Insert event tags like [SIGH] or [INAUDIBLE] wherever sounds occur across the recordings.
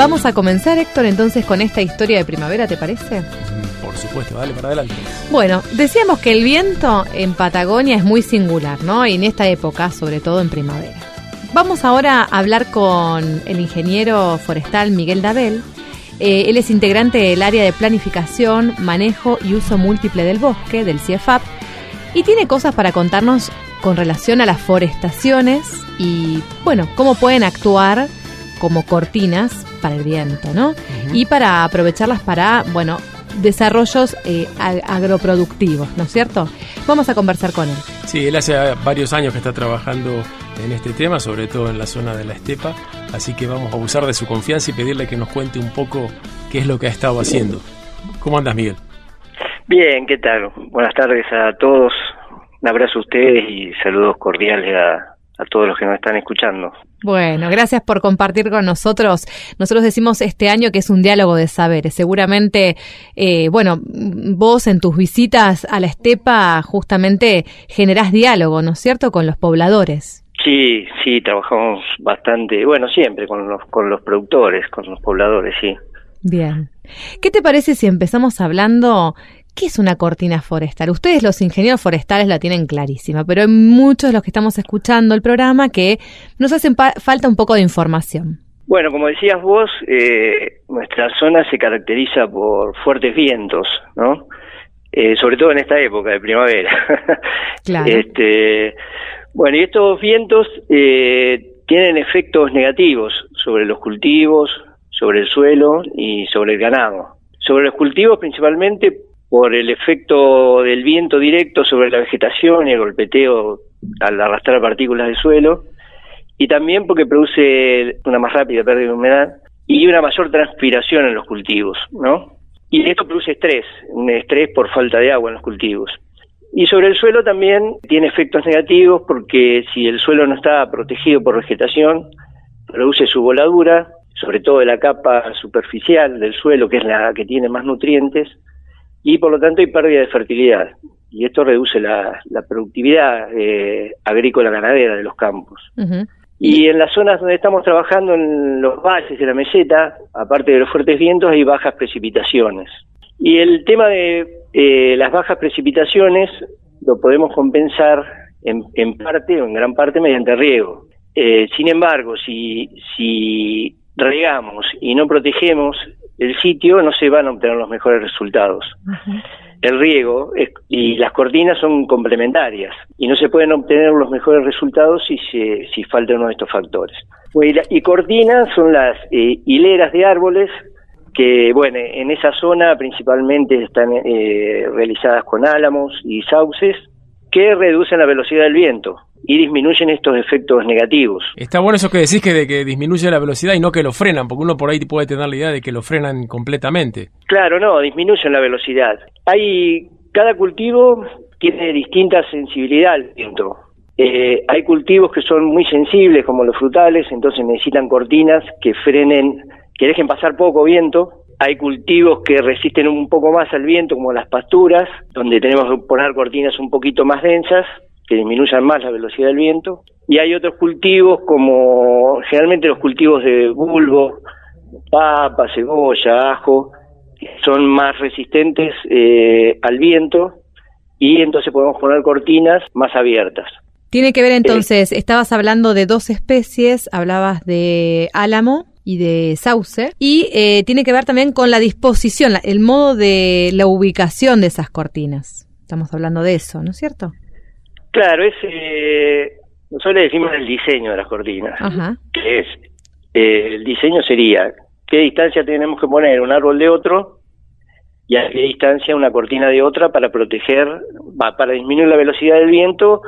Vamos a comenzar, Héctor, entonces con esta historia de primavera, ¿te parece? Por supuesto, dale para adelante. Bueno, decíamos que el viento en Patagonia es muy singular, ¿no? Y en esta época, sobre todo en primavera. Vamos ahora a hablar con el ingeniero forestal Miguel Dabel. Eh, él es integrante del área de planificación, manejo y uso múltiple del bosque, del CIEFAP, y tiene cosas para contarnos con relación a las forestaciones y, bueno, cómo pueden actuar como cortinas para el viento, ¿no? Y para aprovecharlas para, bueno, desarrollos eh, agroproductivos, ¿no es cierto? Vamos a conversar con él. Sí, él hace varios años que está trabajando en este tema, sobre todo en la zona de la estepa, así que vamos a abusar de su confianza y pedirle que nos cuente un poco qué es lo que ha estado haciendo. ¿Cómo andas, Miguel? Bien, ¿qué tal? Buenas tardes a todos. Un abrazo a ustedes y saludos cordiales a, a todos los que nos están escuchando. Bueno, gracias por compartir con nosotros. Nosotros decimos este año que es un diálogo de saberes. Seguramente, eh, bueno, vos en tus visitas a la estepa justamente generás diálogo, ¿no es cierto?, con los pobladores. Sí, sí, trabajamos bastante, bueno, siempre con los, con los productores, con los pobladores, sí. Bien. ¿Qué te parece si empezamos hablando ¿Qué es una cortina forestal? Ustedes los ingenieros forestales la tienen clarísima, pero hay muchos de los que estamos escuchando el programa que nos hacen falta un poco de información. Bueno, como decías vos, eh, nuestra zona se caracteriza por fuertes vientos, ¿no? Eh, sobre todo en esta época de primavera. [LAUGHS] Claro. este, bueno, y estos vientos eh, tienen efectos negativos sobre los cultivos, sobre el suelo y sobre el ganado. Sobre los cultivos principalmente por el efecto del viento directo sobre la vegetación y el golpeteo al arrastrar partículas de suelo, y también porque produce una más rápida pérdida de humedad y una mayor transpiración en los cultivos, ¿no? Y esto produce estrés, un estrés por falta de agua en los cultivos. Y sobre el suelo también tiene efectos negativos porque si el suelo no está protegido por vegetación, produce su voladura, sobre todo de la capa superficial del suelo, que es la que tiene más nutrientes, y por lo tanto hay pérdida de fertilidad y esto reduce la, productividad eh, agrícola ganadera de los campos. Y en las zonas donde estamos trabajando, en los valles de la meseta, aparte de los fuertes vientos, hay bajas precipitaciones. Y el tema de eh, las bajas precipitaciones lo podemos compensar en, en, parte o en gran parte mediante riego. Eh, sin embargo, si, si regamos y no protegemos el sitio, no se van a obtener los mejores resultados. El riego y las cortinas son complementarias y no se pueden obtener los mejores resultados si, se, si falta uno de estos factores. Y cortinas son las eh, hileras de árboles que, bueno, en esa zona principalmente están eh, realizadas con álamos y sauces que reducen la velocidad del viento y disminuyen estos efectos negativos. Está bueno eso que decís que de que disminuye la velocidad y no que lo frenan, porque uno por ahí puede tener la idea de que lo frenan completamente. Claro, no, disminuyen la velocidad. Hay cada cultivo tiene distinta sensibilidad al viento. Eh, hay cultivos que son muy sensibles, como los frutales, entonces necesitan cortinas que frenen, que dejen pasar poco viento. Hay cultivos que resisten un poco más al viento, como las pasturas, donde tenemos que poner cortinas un poquito más densas que disminuyan más la velocidad del viento. Y hay otros cultivos como generalmente los cultivos de bulbo, papa, cebolla, ajo, que son más resistentes eh, al viento y entonces podemos poner cortinas más abiertas. Tiene que ver entonces, estabas hablando de dos especies, hablabas de álamo y de sauce, y eh, tiene que ver también con la disposición, el modo de la ubicación de esas cortinas. Estamos hablando de eso, ¿no es cierto? Claro, es, eh, nosotros le decimos el diseño de las cortinas, que es, eh, el diseño sería qué distancia tenemos que poner un árbol de otro y a qué distancia una cortina de otra para proteger, para disminuir la velocidad del viento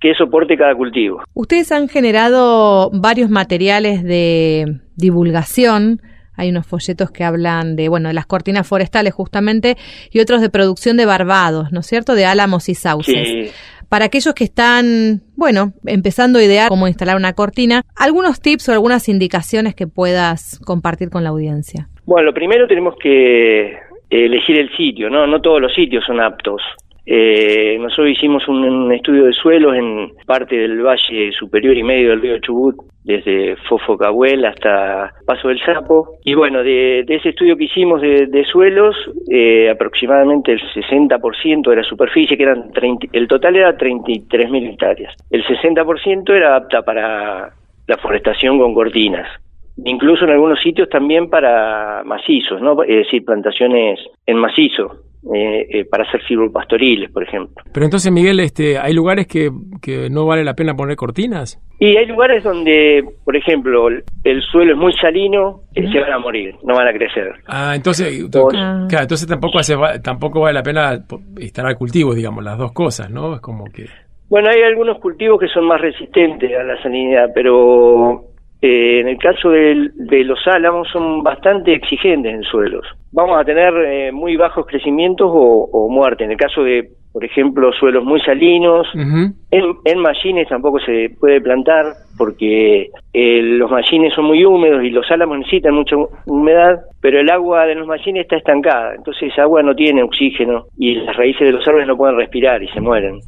que soporte cada cultivo. Ustedes han generado varios materiales de divulgación hay unos folletos que hablan de, bueno, de las cortinas forestales justamente y otros de producción de barbados, ¿no es cierto? De álamos y sauces. Sí. Para aquellos que están, bueno, empezando a idear cómo instalar una cortina, algunos tips o algunas indicaciones que puedas compartir con la audiencia. Bueno, lo primero tenemos que elegir el sitio, ¿no? No todos los sitios son aptos. Eh, nosotros hicimos un, estudio de suelos en parte del valle superior y medio del río Chubut, desde Fofocahuel hasta Paso del Sapo. Y bueno, de, ese estudio que hicimos de, suelos, eh, aproximadamente el 60% de la superficie, que eran 30, el total era 33.000 hectáreas. El 60% era apta para la forestación con cortinas incluso en algunos sitios también para macizos, ¿no? es decir, plantaciones en macizo, eh, eh, para hacer silvopastoriles, por ejemplo. Pero entonces, Miguel, este, ¿hay lugares que, que no vale la pena poner cortinas? Y hay lugares donde, por ejemplo, el suelo es muy salino, y se van a morir, no van a crecer. Ah, entonces, entonces tampoco hace, tampoco vale la pena instalar cultivos, digamos, las dos cosas, ¿no? Es como que... Bueno, hay algunos cultivos que son más resistentes a la salinidad, pero eh, en el caso de, los álamos son bastante exigentes en suelos. Vamos a tener eh, muy bajos crecimientos o, muerte. En el caso de, por ejemplo, suelos muy salinos, en, en mallines tampoco se puede plantar porque eh, los mallines son muy húmedos y los álamos necesitan mucha humedad, pero el agua de los mallines está estancada, entonces esa agua no tiene oxígeno y las raíces de los árboles no pueden respirar y se mueren.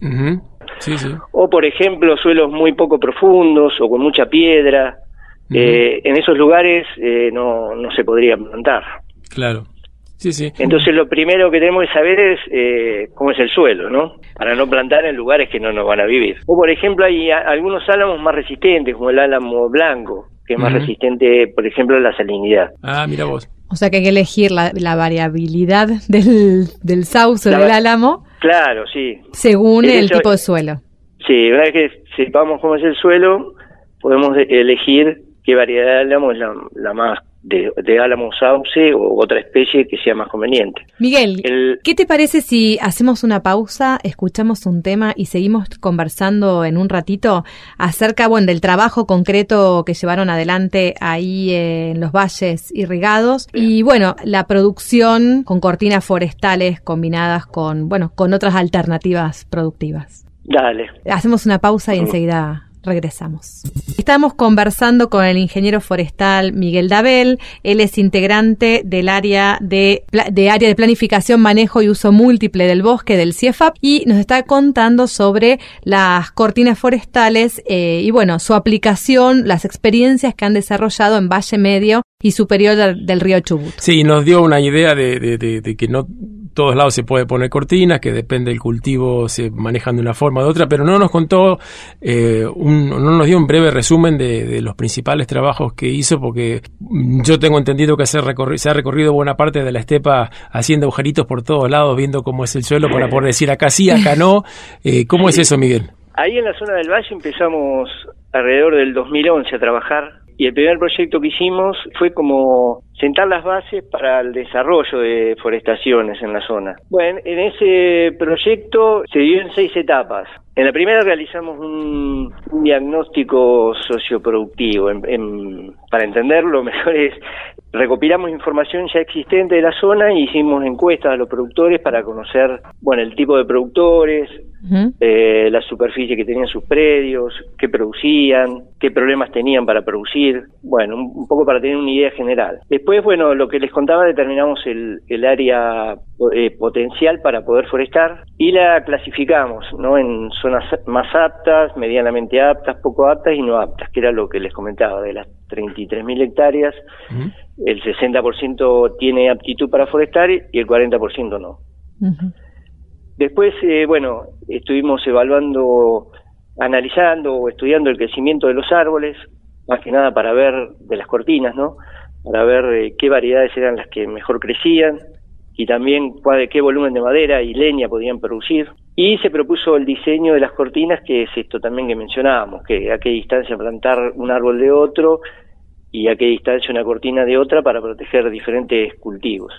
O, por ejemplo, suelos muy poco profundos o con mucha piedra eh, en esos lugares eh, no, no se podría plantar. Claro. Sí, sí. Entonces lo primero que tenemos que saber es eh, cómo es el suelo, ¿no? Para no plantar en lugares que no nos van a vivir. O por ejemplo hay algunos álamos más resistentes, como el álamo blanco, que es más resistente, por ejemplo, a la salinidad. Ah, mira vos. O sea que hay que elegir la, variabilidad del, del sauce del álamo. Claro, sí. Según el tipo de suelo. Sí, una vez que sepamos cómo es el suelo, podemos elegir qué variedad de álamo es la, más de, álamo sauce o otra especie que sea más conveniente. Miguel, ¿qué te parece si hacemos una pausa, escuchamos un tema y seguimos conversando en un ratito acerca bueno, del trabajo concreto que llevaron adelante ahí en los valles irrigados y bueno, la producción con cortinas forestales combinadas con bueno, con otras alternativas productivas? Dale. Hacemos una pausa y enseguida regresamos. Estamos conversando con el ingeniero forestal Miguel Dabel. Él es integrante del área de, de, área de planificación, manejo y uso múltiple del bosque del CIEFAP y nos está contando sobre las cortinas forestales eh, y bueno, su aplicación, las experiencias que han desarrollado en Valle Medio y Superior del, río Chubut. Sí, nos dio una idea de, de que no todos lados se puede poner cortinas, que depende del cultivo, se manejan de una forma o de otra, pero no nos contó, eh, un, no nos dio un breve resumen de, los principales trabajos que hizo, porque yo tengo entendido que se, ha recorrido buena parte de la estepa haciendo agujeritos por todos lados, viendo cómo es el suelo para poder decir acá sí, acá no. Eh, ¿Cómo es eso, Miguel? Ahí en la zona del valle empezamos alrededor del 2011 a trabajar y el primer proyecto que hicimos fue como sentar las bases para el desarrollo de forestaciones en la zona. Bueno, en ese proyecto se dio en seis etapas. En la primera realizamos un, diagnóstico socioproductivo. para entenderlo [LAUGHS] mejor es, recopilamos información ya existente de la zona y hicimos encuestas a los productores para conocer, bueno, el tipo de productores, eh, la superficie que tenían sus predios, qué producían, qué problemas tenían para producir, bueno, un, poco para tener una idea general. Después, bueno, lo que les contaba, determinamos el, el área eh, potencial para poder forestar y la clasificamos, ¿no? En zonas más aptas, medianamente aptas, poco aptas y no aptas, que era lo que les comentaba, de las 33.000 hectáreas, el 60% tiene aptitud para forestar y el 40% no. Después, eh, bueno, estuvimos evaluando, analizando o estudiando el crecimiento de los árboles, más que nada para ver de las cortinas, ¿no? Para ver eh, qué variedades eran las que mejor crecían y también cuál, qué volumen de madera y leña podían producir. Y se propuso el diseño de las cortinas, que es esto también que mencionábamos, que a qué distancia plantar un árbol de otro y a qué distancia una cortina de otra para proteger diferentes cultivos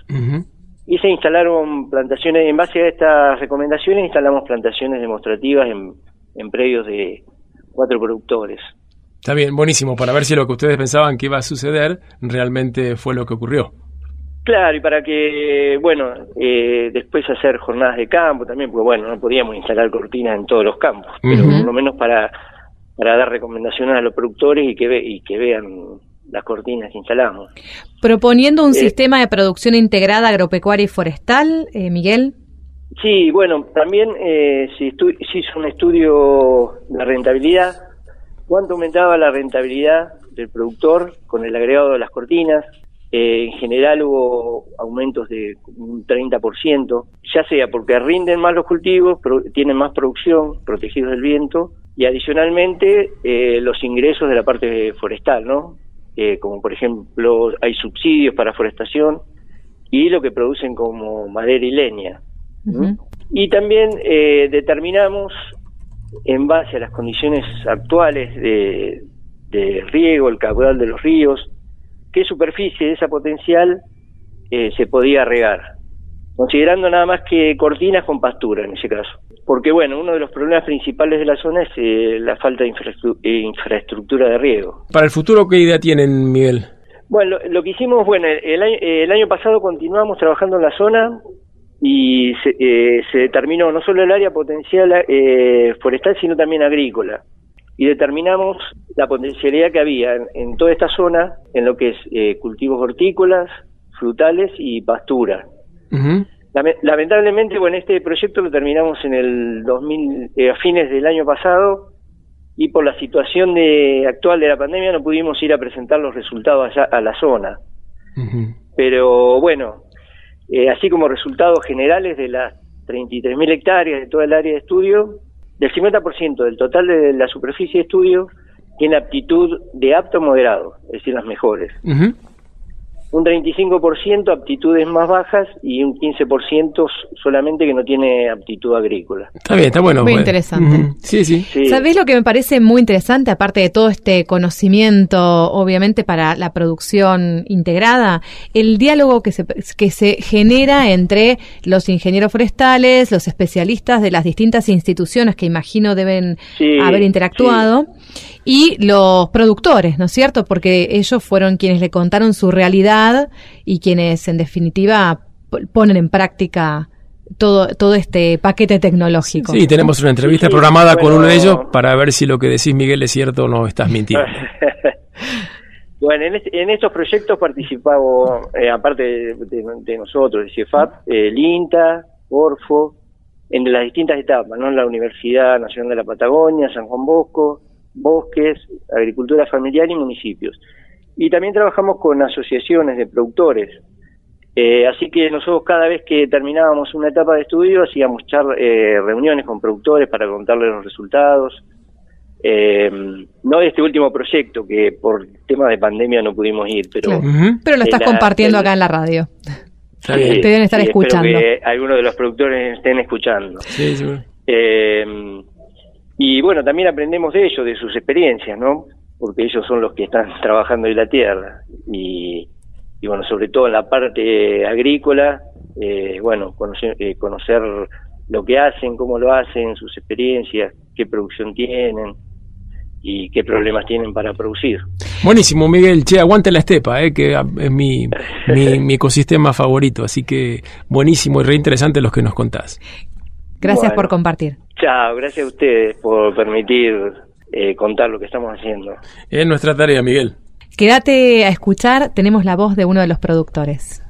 y se instalaron plantaciones, en base a estas recomendaciones instalamos plantaciones demostrativas en, en predios de cuatro productores. Está bien, buenísimo, para ver si lo que ustedes pensaban que iba a suceder realmente fue lo que ocurrió. Claro, y para que, bueno, eh, después hacer jornadas de campo también, porque bueno, no podíamos instalar cortinas en todos los campos, pero por lo menos para, para dar recomendaciones a los productores y que, y que vean las cortinas que instalamos. Proponiendo un eh, sistema de producción integrada agropecuaria y forestal, eh, Miguel. Sí, bueno, también eh, se, se hizo un estudio de rentabilidad, cuánto aumentaba la rentabilidad del productor con el agregado de las cortinas. Eh, en general hubo aumentos de un 30%, ya sea porque rinden más los cultivos, tienen más producción, protegidos del viento, y adicionalmente eh, los ingresos de la parte forestal, ¿no? Eh, como por ejemplo hay subsidios para forestación y lo que producen como madera y leña. Y también determinamos, en base a las condiciones actuales de, de riego, el caudal de los ríos, qué superficie de esa potencial eh, se podía regar, considerando nada más que cortinas con pastura en ese caso. Porque bueno, uno de los problemas principales de la zona es eh, la falta de infraestructura de riego. Para el futuro, ¿qué idea tienen, Miguel? Bueno, lo, que hicimos, bueno, el año, pasado continuamos trabajando en la zona y se, eh, se determinó no solo el área potencial forestal, sino también agrícola y determinamos la potencialidad que había en, toda esta zona en lo que es eh, cultivos hortícolas, frutales y pastura. lamentablemente, bueno, este proyecto lo terminamos en el 2000, eh, a fines del año pasado y por la situación de, actual de la pandemia no pudimos ir a presentar los resultados allá a la zona. Pero bueno, eh, así como resultados generales de las 33.000 hectáreas de toda el área de estudio, del 50% del total de la superficie de estudio tiene aptitud de apto moderado, es decir, las mejores un 35% aptitudes más bajas y un 15% solamente que no tiene aptitud agrícola. Está bien, está bueno. Muy interesante. sí, sí, ¿Sabés lo que me parece muy interesante, aparte de todo este conocimiento, obviamente, para la producción integrada? El diálogo que se, que se genera entre los ingenieros forestales, los especialistas de las distintas instituciones que imagino deben haber interactuado y los productores, ¿no es cierto? Porque ellos fueron quienes le contaron su realidad y quienes en definitiva ponen en práctica todo, todo este paquete tecnológico. Sí, tenemos una entrevista programada con uno de ellos para ver si lo que decís Miguel es cierto o no estás mintiendo. [LAUGHS] bueno, en, estos proyectos participamos, eh, aparte de, nosotros, de CIEFAP, el INTA, ORFO, en las distintas etapas, ¿no? La Universidad Nacional de la Patagonia, San Juan Bosco, bosques, agricultura familiar y municipios. Y también trabajamos con asociaciones de productores. Eh, así que nosotros cada vez que terminábamos una etapa de estudio hacíamos eh, reuniones con productores para contarles los resultados. Eh, no de este último proyecto, que por tema de pandemia no pudimos ir, pero... Pero lo estás compartiendo acá en la radio. Te deben estar escuchando. que algunos de los productores estén escuchando. Sí, sí. Y bueno, también aprendemos de ellos, de sus experiencias, ¿no? Porque ellos son los que están [LAUGHS] trabajando en la tierra. Y, bueno, sobre todo en la parte agrícola, eh, bueno, conocer, eh, conocer lo que hacen, cómo lo hacen, sus experiencias, qué producción tienen y qué problemas tienen para producir. Buenísimo, Miguel. Che, aguante la estepa, eh, que es mi, [LAUGHS] mi, mi, ecosistema favorito. Así que buenísimo y re interesante los que nos contás. Gracias por compartir. Chao, gracias a ustedes por permitir eh, contar lo que estamos haciendo. Es nuestra tarea, Miguel. Quédate a escuchar, tenemos la voz de uno de los productores.